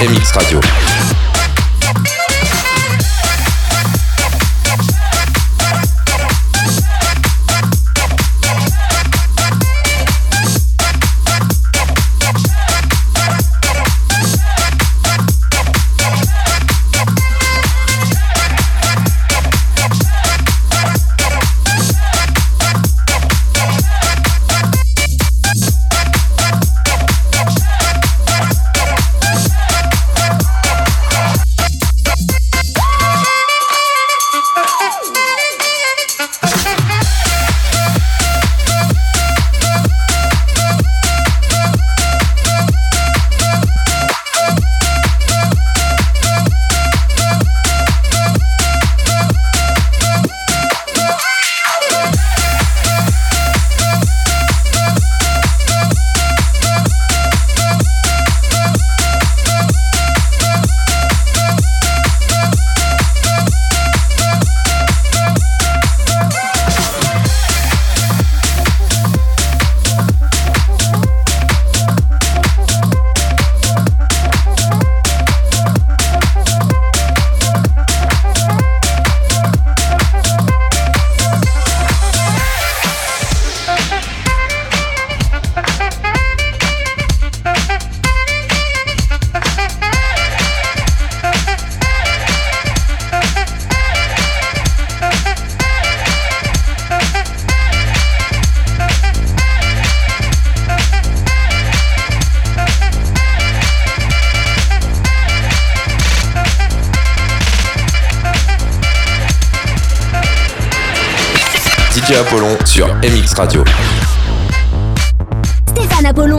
MX Radio. Apollon sur MX Radio. Stéphane Apollon.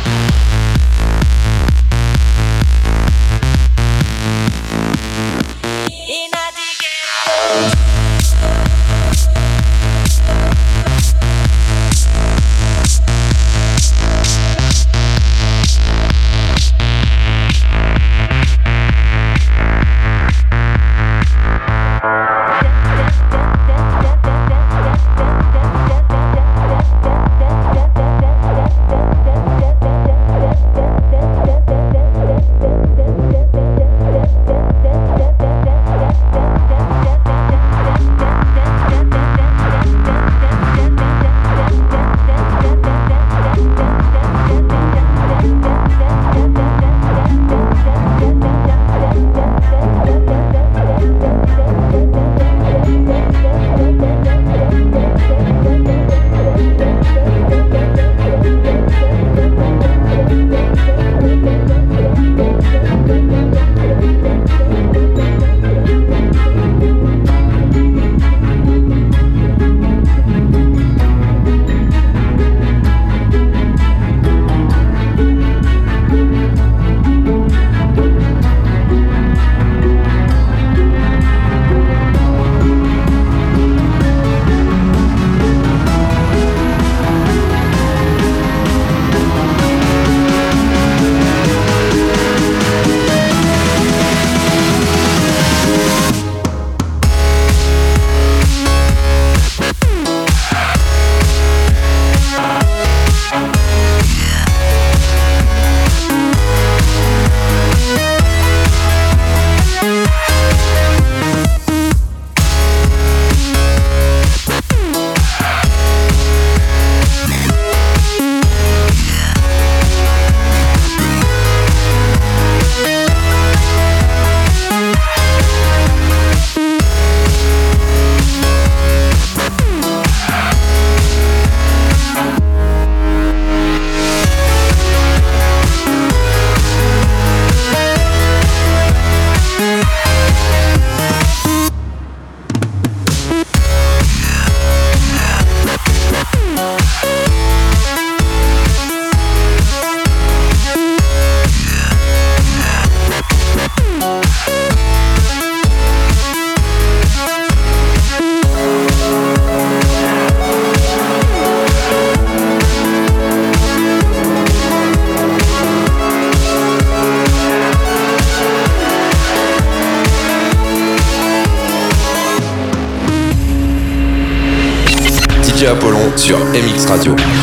Sur MX Radio.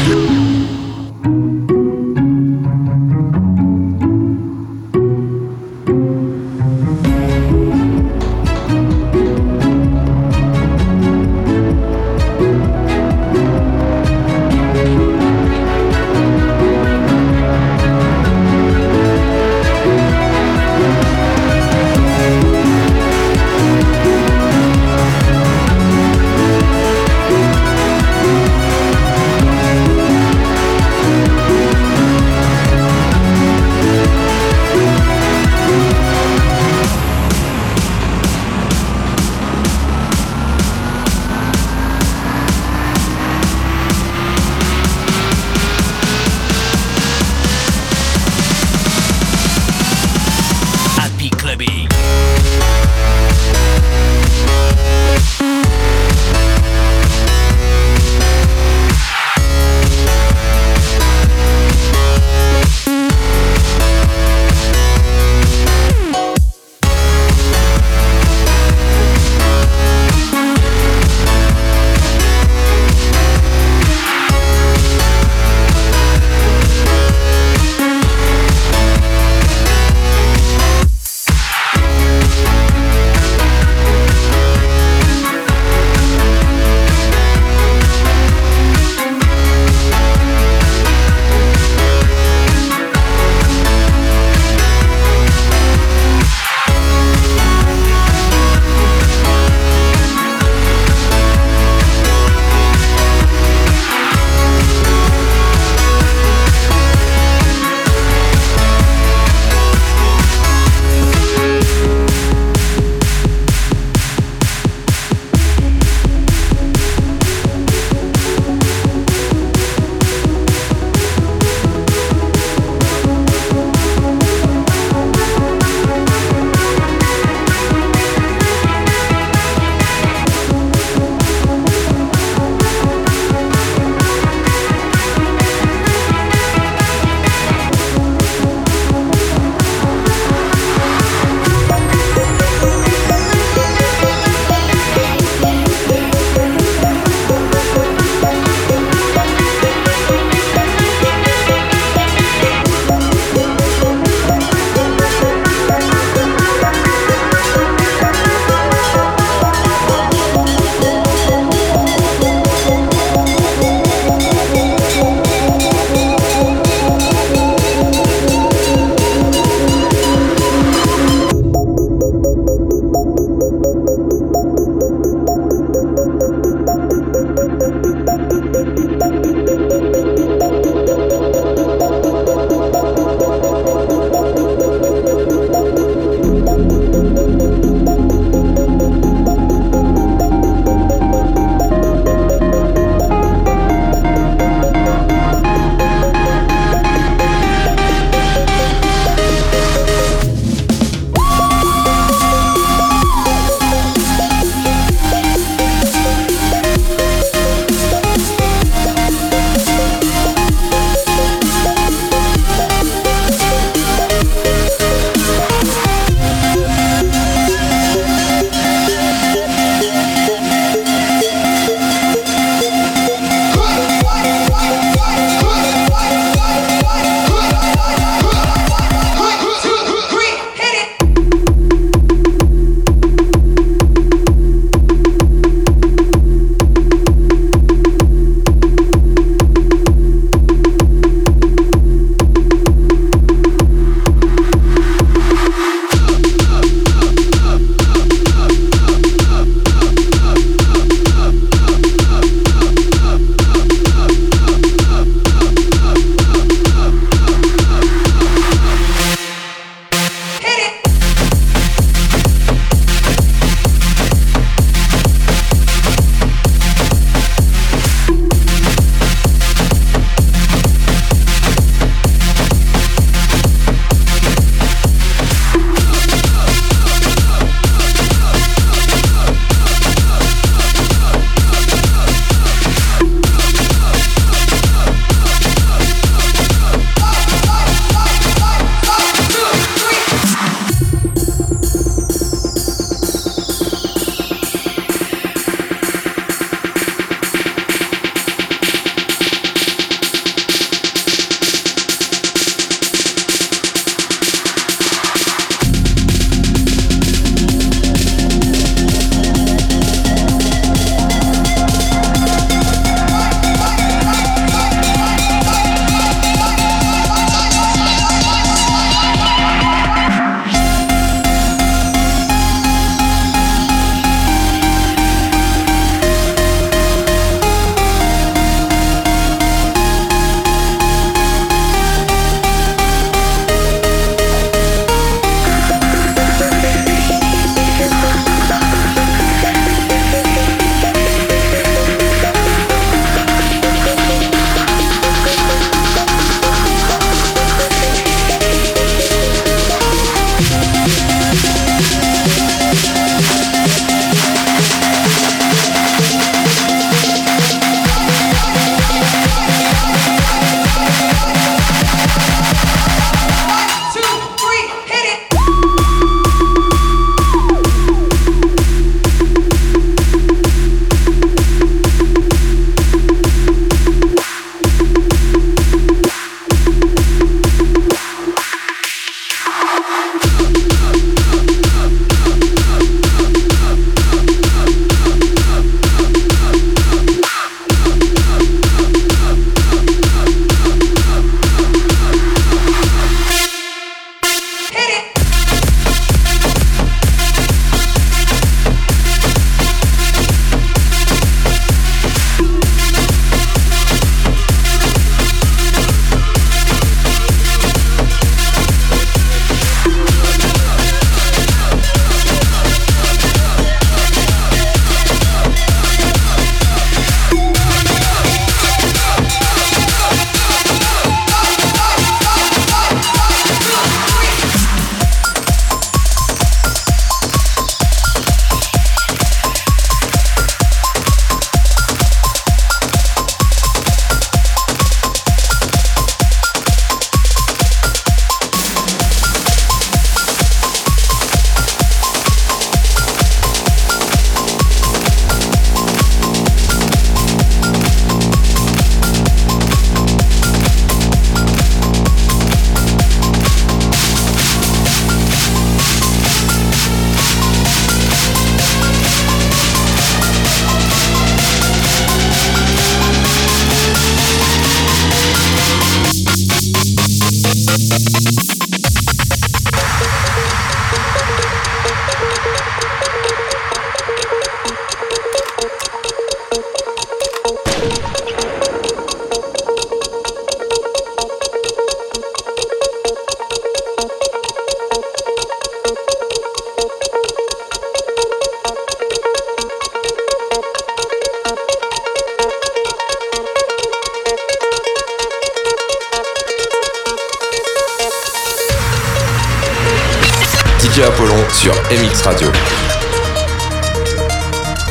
Apollon sur MX Radio.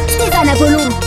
Stéphane Apollon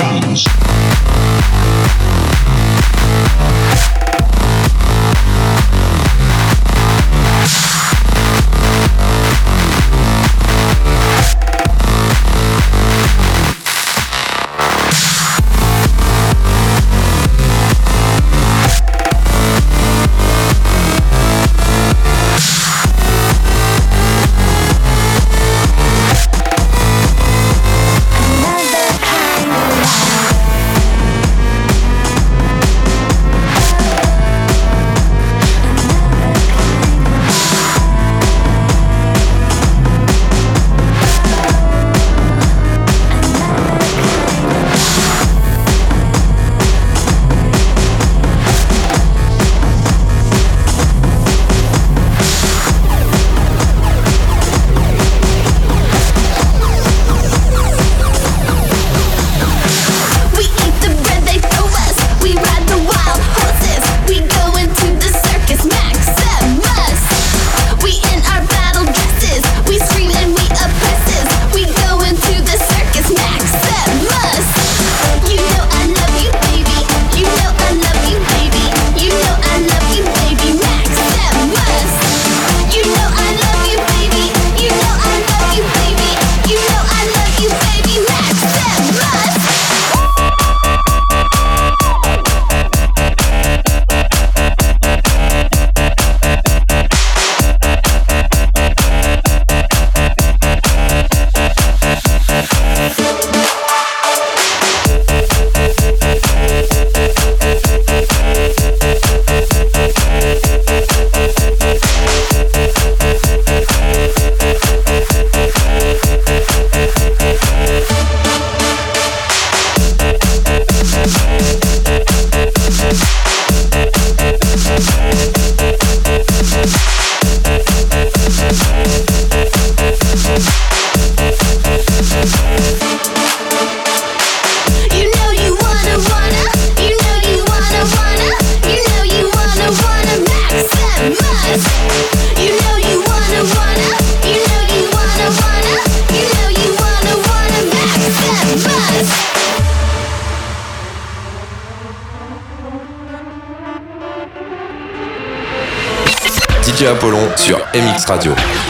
drums. Radio.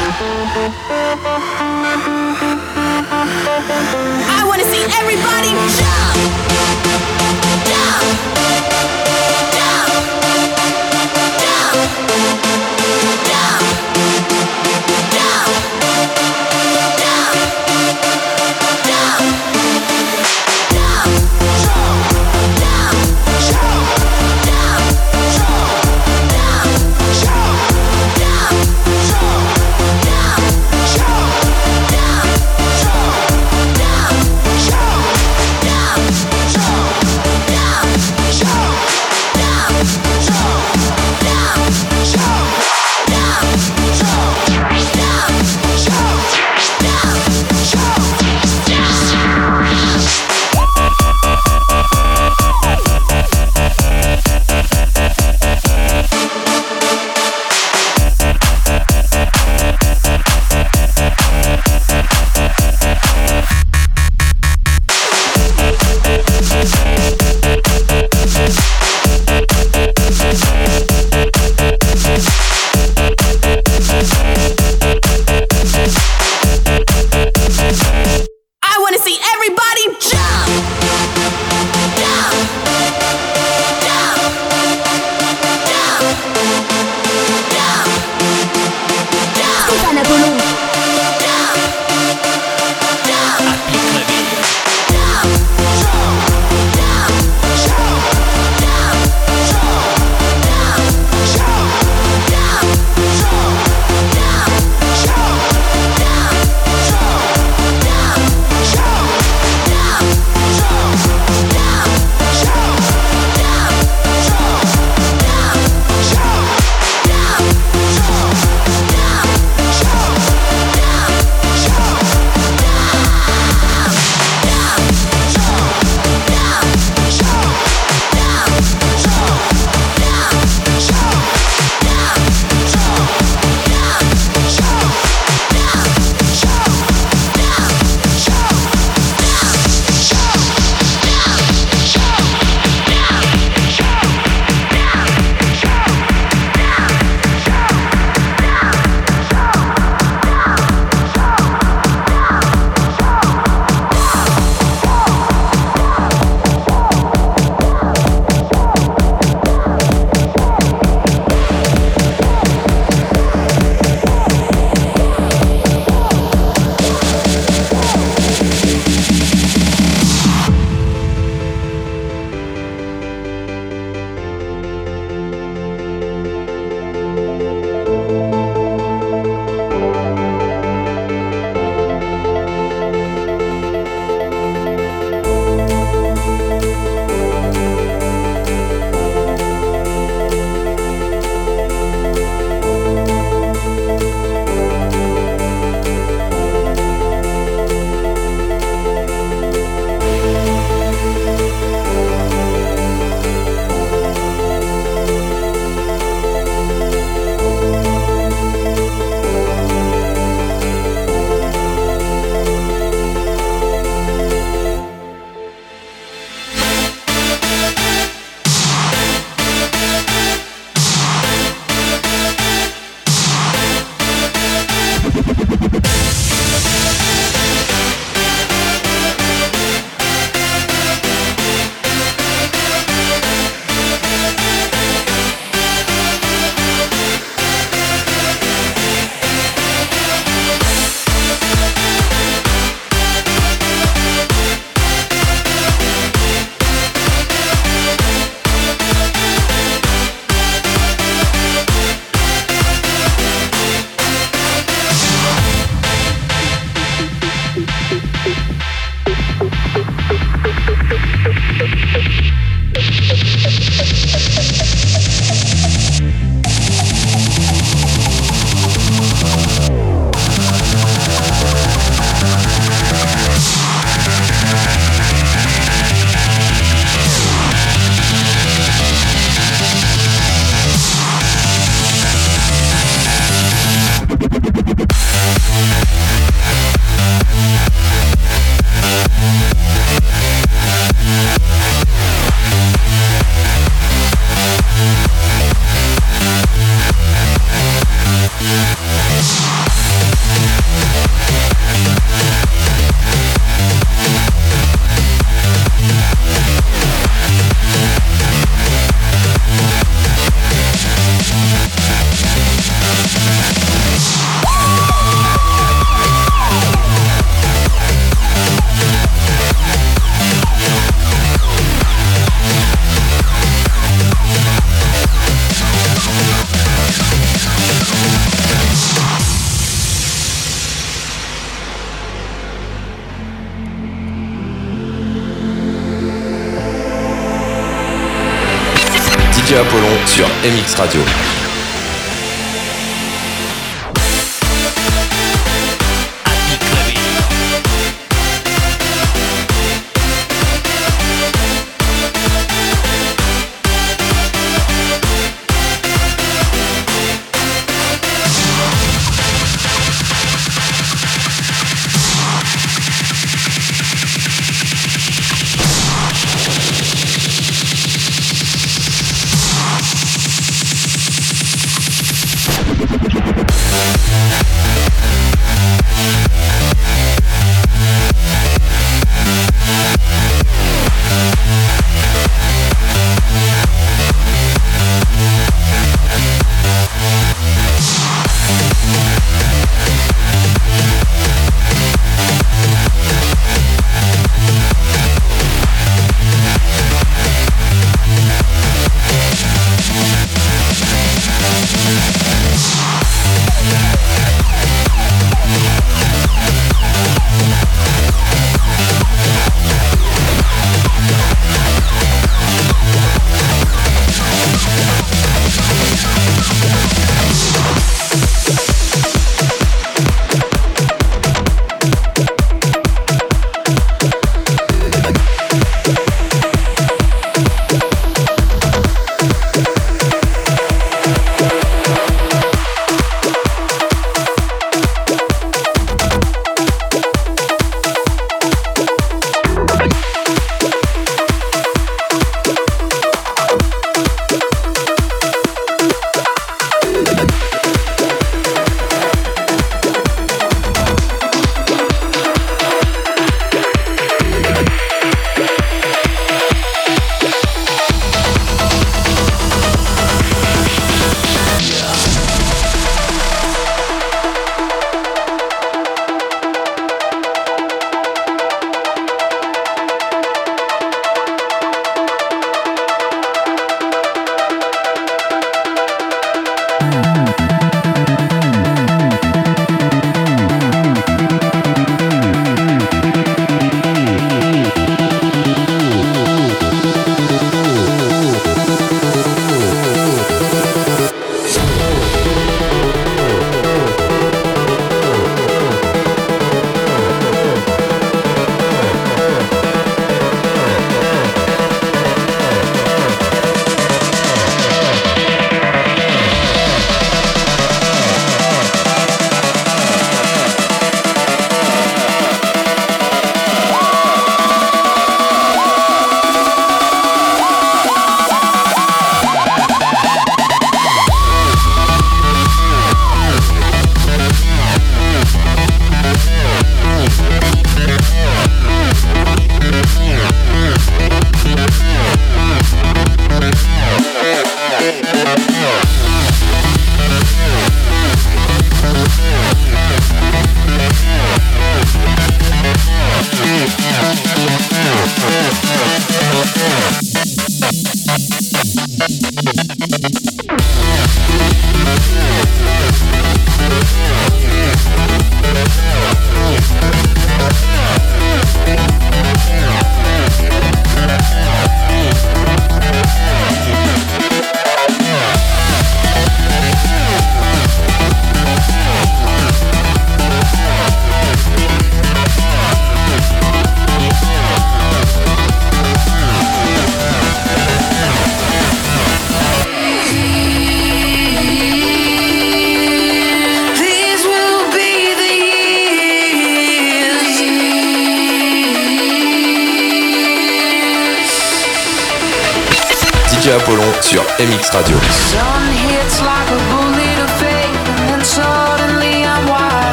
MX Radio.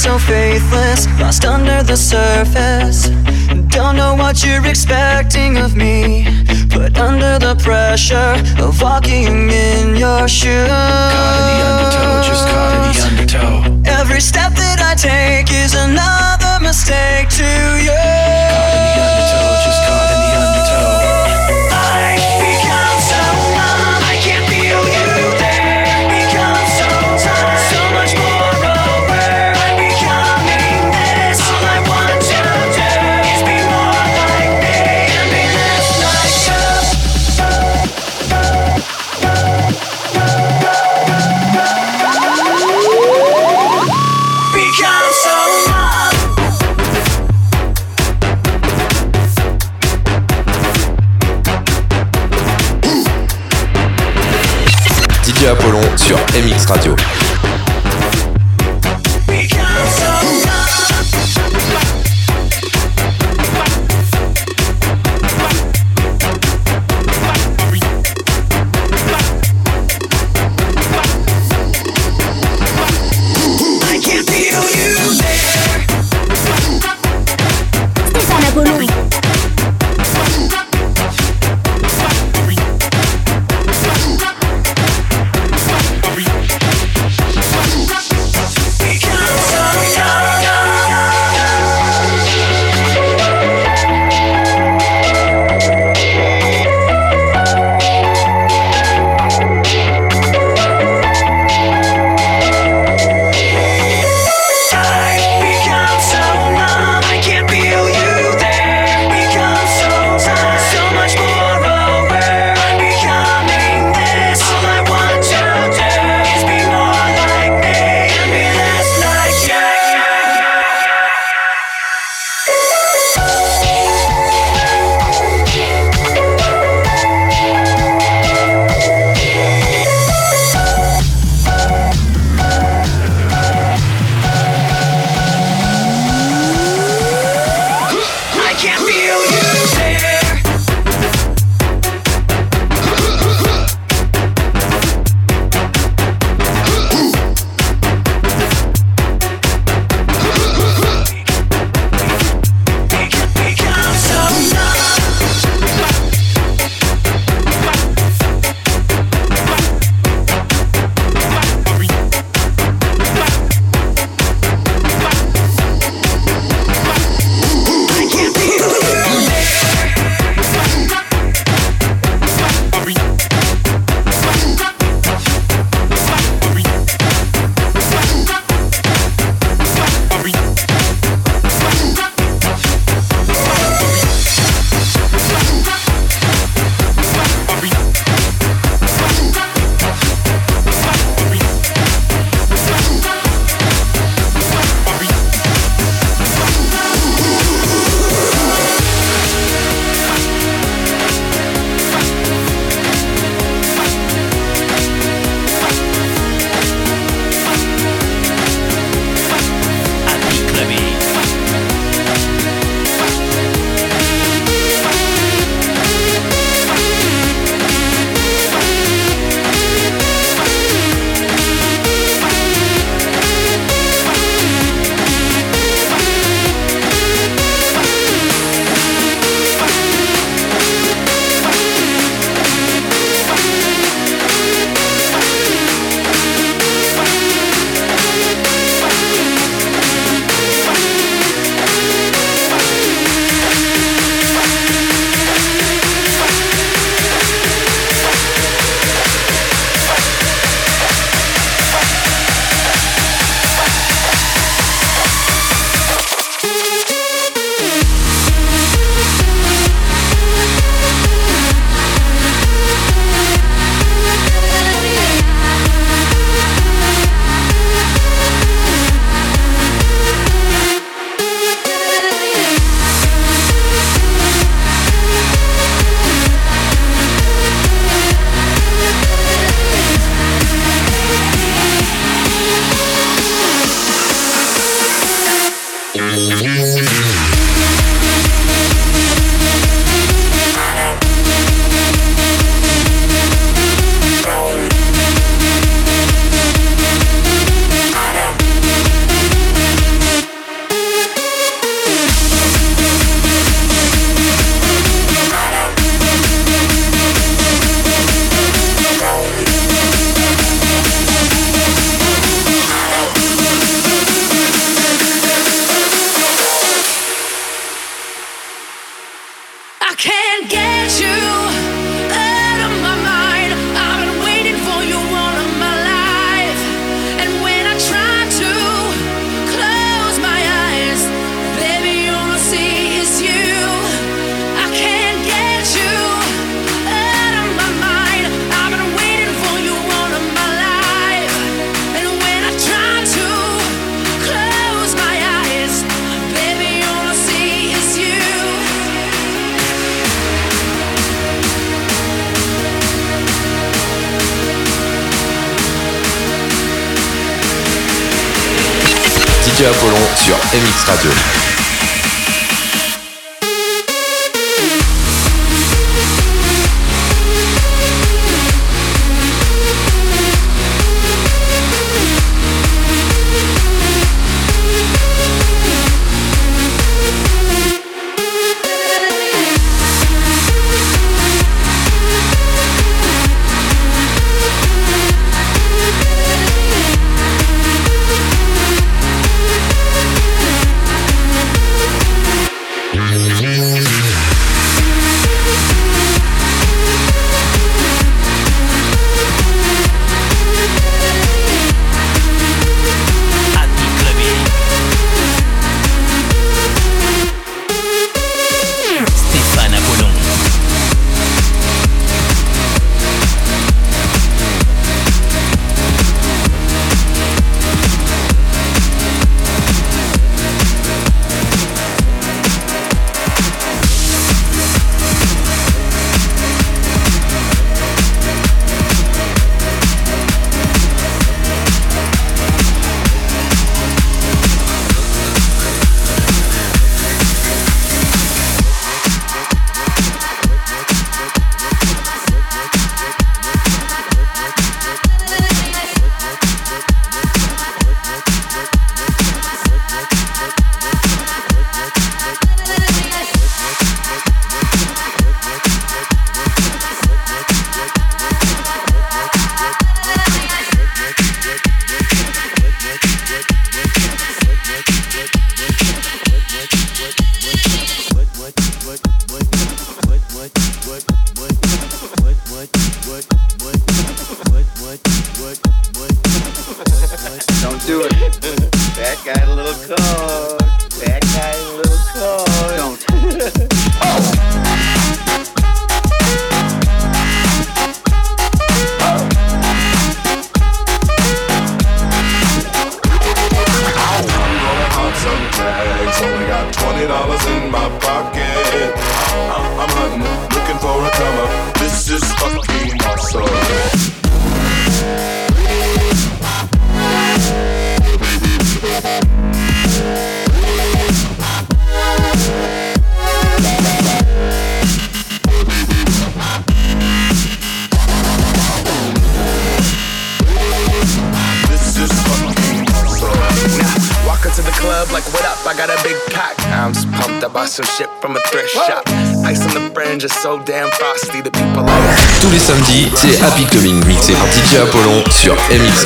so faithless, lost under the surface. Don't know what you're expecting of me. Put under the pressure of walking in your shoes. Caught in the undertow, just caught in the undertow. Every step that I take is another mistake to you. MX Radio.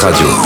Radio.